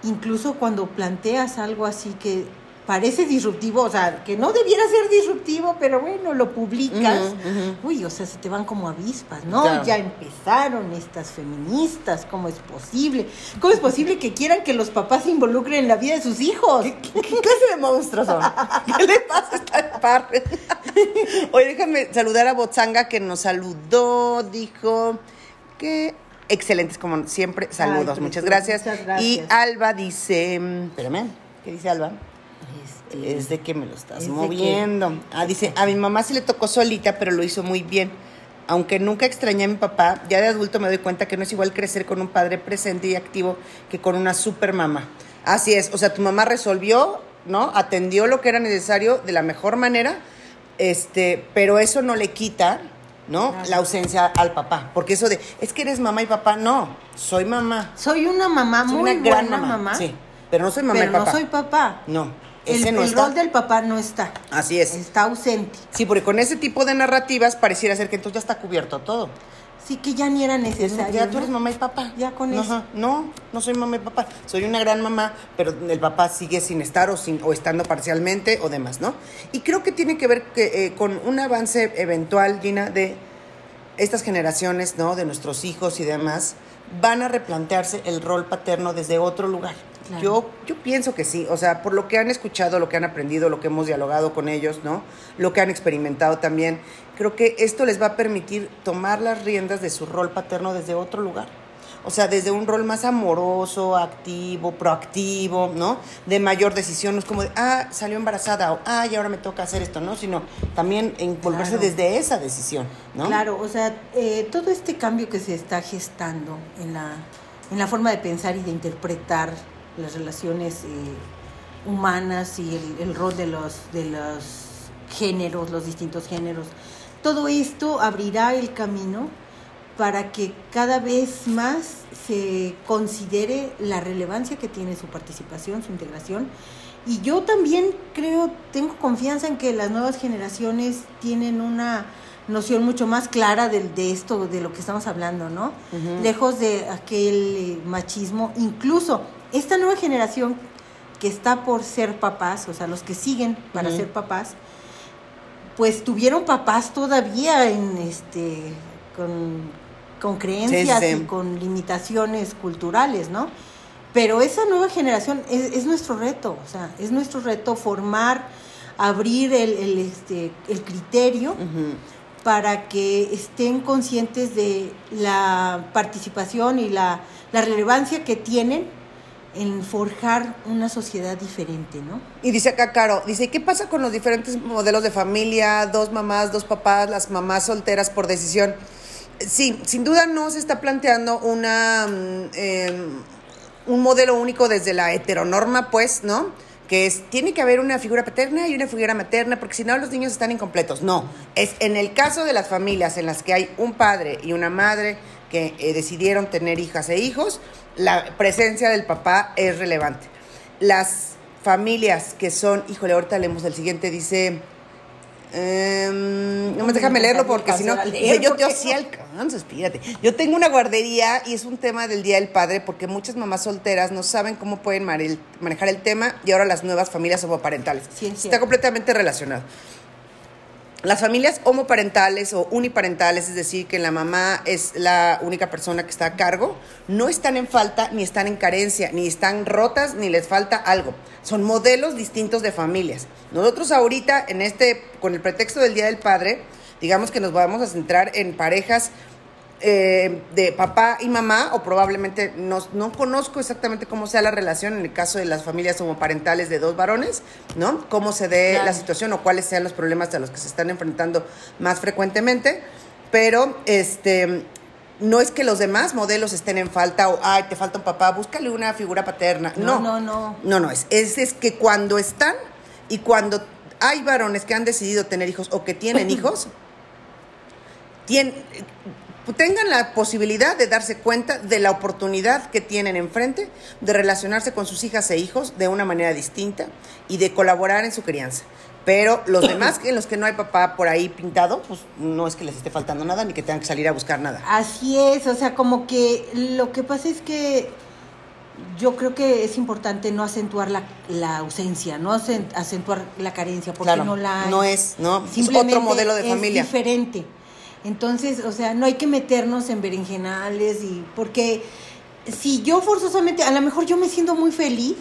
incluso cuando planteas algo así que parece disruptivo, o sea, que no debiera ser disruptivo, pero bueno, lo publicas. Uy, o sea, se te van como avispas, ¿no? Claro. Ya empezaron estas feministas, ¿cómo es posible? ¿Cómo es posible que quieran que los papás se involucren en la vida de sus hijos? ¿Qué, qué clase de monstruos son? ¿Qué le pasa a esta par? Oye, déjame saludar a Botzanga que nos saludó, dijo que excelentes como siempre. Saludos, Ay, muchas gracias. muchas gracias. Y Alba dice, mm, espérame, ¿qué dice Alba? Este, Es de que me lo estás Es moviendo. Ah, dice, a mi mamá sí le tocó solita, pero lo hizo muy bien. Aunque nunca extrañé a mi papá, ya de adulto me doy cuenta que no es igual crecer con un padre presente y activo que con una super mamá. Así es, o sea, tu mamá resolvió, ¿no? Atendió lo que era necesario de la mejor manera, este, pero eso no le quita, ¿no? Claro. La ausencia al papá. Porque eso de, es que eres mamá y papá, no, soy mamá. Soy una mamá Soy muy una gran buena mamá. mamá, Sí, pero no soy mamá pero y papá. no soy papá. No, El, ese no el está. rol del papá no está. Así es. Está ausente. Sí, porque con ese tipo de narrativas pareciera ser que entonces ya está cubierto todo. Sí que ya ni era necesario. ya tú eres mamá y papá. Ya con Ajá. eso. No, no soy mamá y papá. Soy una gran mamá, pero el papá sigue sin estar o, sin, o estando parcialmente o demás, ¿no? Y creo que tiene que ver que, eh, con un avance eventual, Dina, de estas generaciones, ¿no? De nuestros hijos y demás, van a replantearse el rol paterno desde otro lugar. Claro. Yo, yo pienso que sí, o sea, por lo que han escuchado, lo que han aprendido, lo que hemos dialogado con ellos, ¿no? Lo que han experimentado también, creo que esto les va a permitir tomar las riendas de su rol paterno desde otro lugar. O sea, desde un rol más amoroso, activo, proactivo, ¿no? De mayor decisión, no es como de, ah, salió embarazada o, ah, y ahora me toca hacer esto, ¿no? Sino también envolverse Claro. desde esa decisión, ¿no? Claro, o sea, eh, todo este cambio que se está gestando en la, en la forma de pensar y de interpretar las relaciones eh, humanas y el, el rol de los, de los géneros, los distintos géneros, todo esto abrirá el camino para que cada vez más se considere la relevancia que tiene su participación, su integración. Y yo también creo, tengo confianza en que las nuevas generaciones tienen una noción mucho más clara de, de esto, de lo que estamos hablando, ¿no? Lejos de aquel eh, machismo. Incluso esta nueva generación que está por ser papás, o sea, los que siguen para ser papás, pues tuvieron papás todavía en este con, con creencias Sí, sí. y con limitaciones culturales, ¿no? Pero esa nueva generación es, es nuestro reto, o sea, es nuestro reto formar, abrir el, el, este, el criterio para que estén conscientes de la participación y la, la relevancia que tienen en forjar una sociedad diferente, ¿no? Y dice acá, Caro, dice, ¿y qué pasa con los diferentes modelos de familia? Dos mamás, dos papás, las mamás solteras por decisión. Sí, sin duda no se está planteando una mm, eh, un modelo único desde la heteronorma, pues, ¿no? Que es, tiene que haber una figura paterna y una figura materna, porque si no los niños están incompletos. No, es en el caso de las familias en las que hay un padre y una madre que eh, decidieron tener hijas e hijos, la presencia del papá es relevante. Las familias que son, híjole, ahorita leemos el siguiente, dice... em, no me déjame leerlo porque si no, yo, yo sí alcanzo, espérate. Yo tengo una guardería y es un tema del Día del Padre porque muchas mamás solteras no saben cómo pueden manejar el tema y ahora las nuevas familias homoparentales. Sí, es Está completamente relacionado. Las familias homoparentales o uniparentales, es decir, que la mamá es la única persona que está a cargo, no están en falta, ni están en carencia, ni están rotas, ni les falta algo. Son modelos distintos de familias. Nosotros ahorita, en este, con el pretexto del Día del Padre, digamos que nos vamos a centrar en parejas eh, de papá y mamá, o probablemente no, no conozco exactamente cómo sea la relación en el caso de las familias homoparentales de dos varones, ¿no? Cómo se dé Claro. la situación o cuáles sean los problemas a los que se están enfrentando más frecuentemente, pero este no es que los demás modelos estén en falta o ay, te falta un papá, búscale una figura paterna. No, No, no, no. no, no, es, es, es que cuando están y cuando hay varones que han decidido tener hijos o que tienen hijos, tien- tengan la posibilidad de darse cuenta de la oportunidad que tienen enfrente de relacionarse con sus hijas e hijos de una manera distinta y de colaborar en su crianza. Pero los demás, en los que no hay papá por ahí pintado, pues no es que les esté faltando nada ni que tengan que salir a buscar nada. Así es, o sea, como que lo que pasa es que yo creo que es importante no acentuar la, la ausencia, no acen- acentuar la carencia, porque Claro, no la hay. no es, ¿no? Es otro modelo de es familia. diferente. Entonces, o sea, no hay que meternos en berenjenales y porque si yo forzosamente, a lo mejor yo me siento muy feliz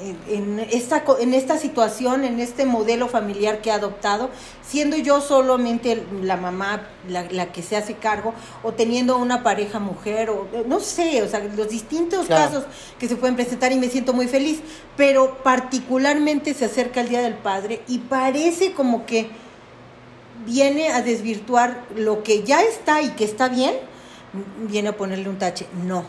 en, en esta en esta situación, en este modelo familiar que he adoptado, siendo yo solamente la mamá la, la que se hace cargo o teniendo una pareja mujer o no sé, o sea, los distintos Claro. casos que se pueden presentar y me siento muy feliz, pero particularmente se acerca el Día del Padre y parece como que viene a desvirtuar lo que ya está y que está bien, viene a ponerle un tache. No,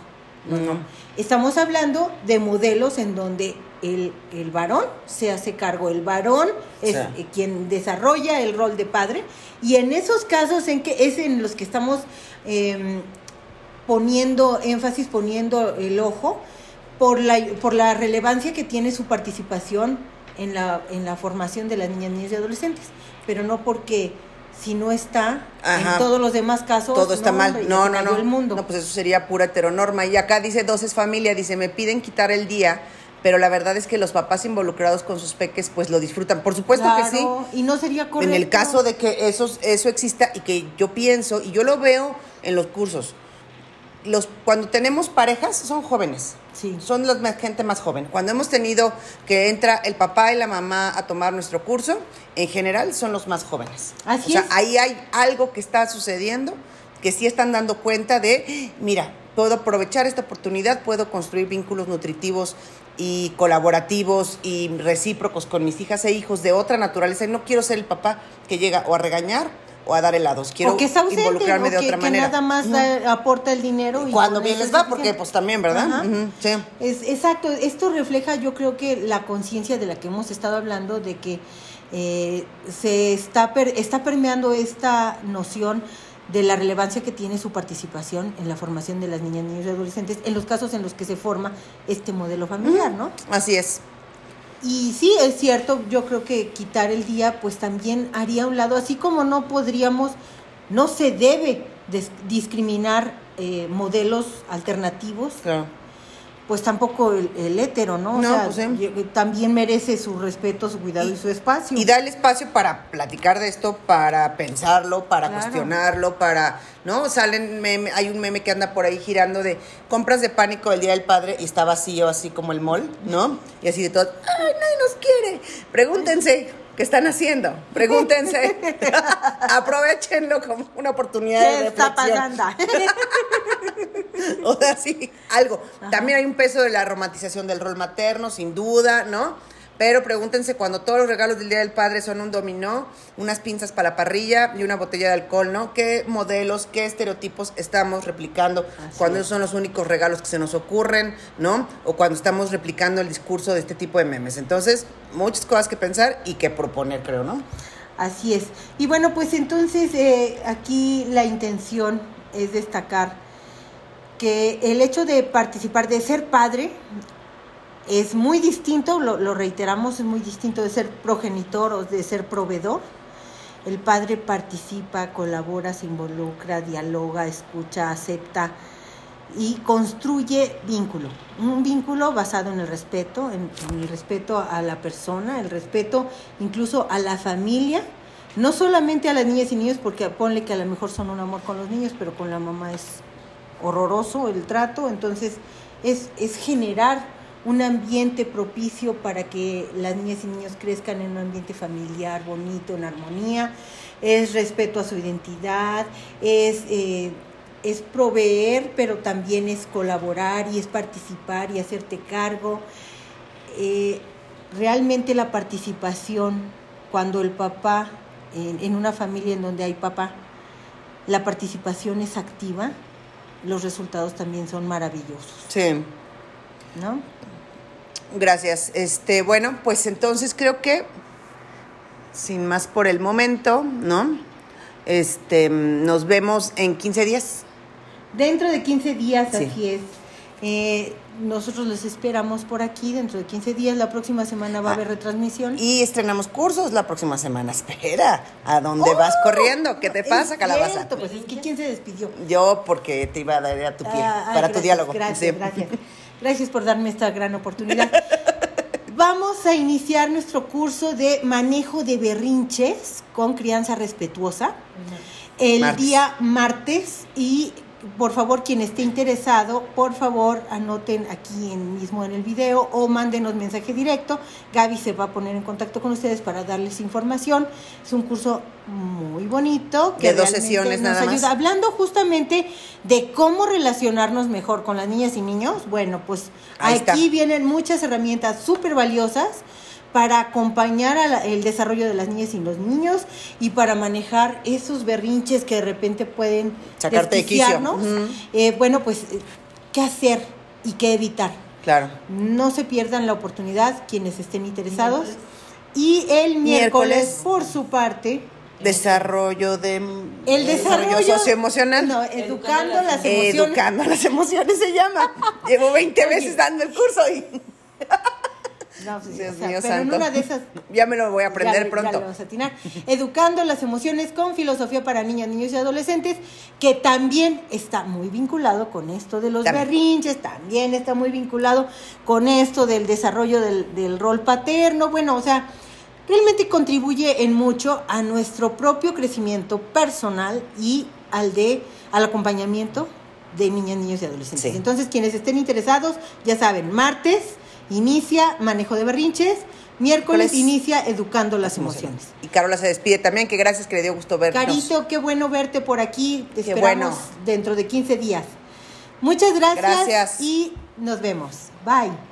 no, no. Estamos hablando de modelos en donde el, el varón se hace cargo, el varón es Sí. eh, quien desarrolla el rol de padre y en esos casos en que es en los que estamos em, poniendo énfasis, poniendo el ojo por la, por la relevancia que tiene su participación en la, en la formación de las niñas, niños y adolescentes, pero no porque si no está Ajá. en todos los demás casos Todo está no, mal. No, no, no. el mundo. No, pues eso sería pura heteronorma. Y acá dice dos es familia, dice, me piden quitar el día, pero la verdad es que los papás involucrados con sus peques pues lo disfrutan. Por supuesto que sí. Claro, y no sería correcto. En el caso de que eso, eso exista y que yo pienso, y yo lo veo en los cursos, los, cuando tenemos parejas son jóvenes. Sí. Son la gente más joven. Cuando hemos tenido que entra el papá y la mamá a tomar nuestro curso, en general son los más jóvenes. Así o sea, es. ahí hay algo que está sucediendo que sí están dando cuenta de, mira, puedo aprovechar esta oportunidad, puedo construir vínculos nutritivos y colaborativos y recíprocos con mis hijas e hijos de otra naturaleza. Y no quiero ser el papá que llega o a regañar o a dar helados. Quiero o que ausente, involucrarme o de que, otra que manera. nada más da- aporta el dinero. Y Cuando bien les es va, porque pues también, ¿verdad? Sí. Es, exacto, esto refleja yo creo que la conciencia de la que hemos estado hablando, de que eh, se está, per- está permeando esta noción de la relevancia que tiene su participación en la formación de las niñas, niños y adolescentes, en los casos en los que se forma este modelo familiar, ¿no? Así es. Y sí, es cierto, yo creo que quitar el día pues también haría un lado, así como no podríamos, no se debe discriminar eh, modelos alternativos, Claro. Pues tampoco el, el hétero, ¿no? O No, sea, pues, yo- también merece su respeto, su cuidado y, su espacio. Y da el espacio para platicar de esto, para pensarlo, para Claro. cuestionarlo, para, ¿no? Salen meme, hay un meme que anda por ahí girando de compras de pánico el Día del Padre y está vacío así como el mall, ¿no? Y así de todo, ¡ay, nadie nos quiere! Pregúntense, ¿qué están haciendo? Pregúntense. Aprovechenlo como una oportunidad de ¿Qué está reflexión. pasando? O sea, sí, algo. También hay un peso de la romantización del rol materno, sin duda, ¿no? Pero pregúntense cuando todos los regalos del Día del Padre son un dominó, unas pinzas para la parrilla y una botella de alcohol, ¿no? ¿Qué modelos, qué estereotipos estamos replicando cuando esos son los únicos regalos que se nos ocurren, ¿no? O cuando estamos replicando el discurso de este tipo de memes. Entonces, muchas cosas que pensar y que proponer, creo, ¿no? Así es. Y bueno, pues entonces eh, aquí la intención es destacar que el hecho de participar, de ser padre, es muy distinto, lo, lo reiteramos, es muy distinto de ser progenitor o de ser proveedor. El padre participa, colabora, se involucra, dialoga, escucha, acepta y construye vínculo. Un vínculo basado en el respeto, en, en el respeto a la persona, el respeto incluso a la familia, no solamente a las niñas y niños, porque ponle que a lo mejor son un amor con los niños, pero con la mamá es horroroso el trato, entonces es, es generar un ambiente propicio para que las niñas y niños crezcan en un ambiente familiar bonito, en armonía, es respeto a su identidad, es, eh, es proveer, pero también es colaborar y es participar y hacerte cargo. Eh, realmente la participación, cuando el papá, en, en una familia en donde hay papá, la participación es activa, los resultados también son maravillosos, Sí. ¿no? Gracias. Este, bueno, pues entonces creo que sin más por el momento, ¿no? Este, nos vemos en 15 días. Dentro de 15 días, Sí. así es. Eh, nosotros los esperamos por aquí dentro de 15 días. La próxima semana va a haber retransmisión. Ah, Y estrenamos cursos la próxima semana. Espera, ¿a dónde vas corriendo? ¿Qué te pasa, calabaza? pues es que ¿quién se despidió? Yo porque te iba a dar a tu pie Ah, ah, para tu gracias, diálogo. Gracias, Sí. gracias. Gracias por darme esta gran oportunidad. Vamos a iniciar nuestro curso de manejo de berrinches con crianza respetuosa el Martes. día martes y por favor quien esté interesado, por favor anoten aquí en, mismo en el video o mándenos mensaje directo. Gaby se va a poner en contacto con ustedes para darles información. Es un curso muy bonito que De dos sesiones nos nada más. ayuda hablando justamente de cómo relacionarnos mejor con las niñas y niños, bueno, pues Ahí está. aquí vienen muchas herramientas súper valiosas para acompañar al desarrollo de las niñas y los niños y para manejar esos berrinches que de repente pueden Sacarte de quicio. Eh, bueno, pues, eh, ¿qué hacer y qué evitar? Claro. No se pierdan la oportunidad quienes estén interesados. Y el miércoles, Miércoles. por su parte, Desarrollo de el desarrollo socioemocional. No, educando las emociones. Educando las emociones se llama. Llevo 20 veces dando el curso y No, sí, Dios o sea, mío pero en una de esas ya me lo voy a aprender ya, le- ya pronto. le vamos a atinar. Educando las emociones con filosofía para niñas, niños y adolescentes, que también está muy vinculado con esto de los También. berrinches, también está muy vinculado con esto del desarrollo del, del rol paterno. Bueno, o sea, realmente contribuye en mucho a nuestro propio crecimiento personal y al de al acompañamiento de niñas, niños y adolescentes. Sí. Entonces, quienes estén interesados, ya saben, martes inicia manejo de berrinches Miércoles inicia Educando las emociones. Y Carola se despide también, que gracias que le dio gusto vernos. Carito, qué bueno verte por aquí. Te Qué esperamos bueno. dentro de 15 días. Muchas gracias, Gracias. y nos vemos. Bye.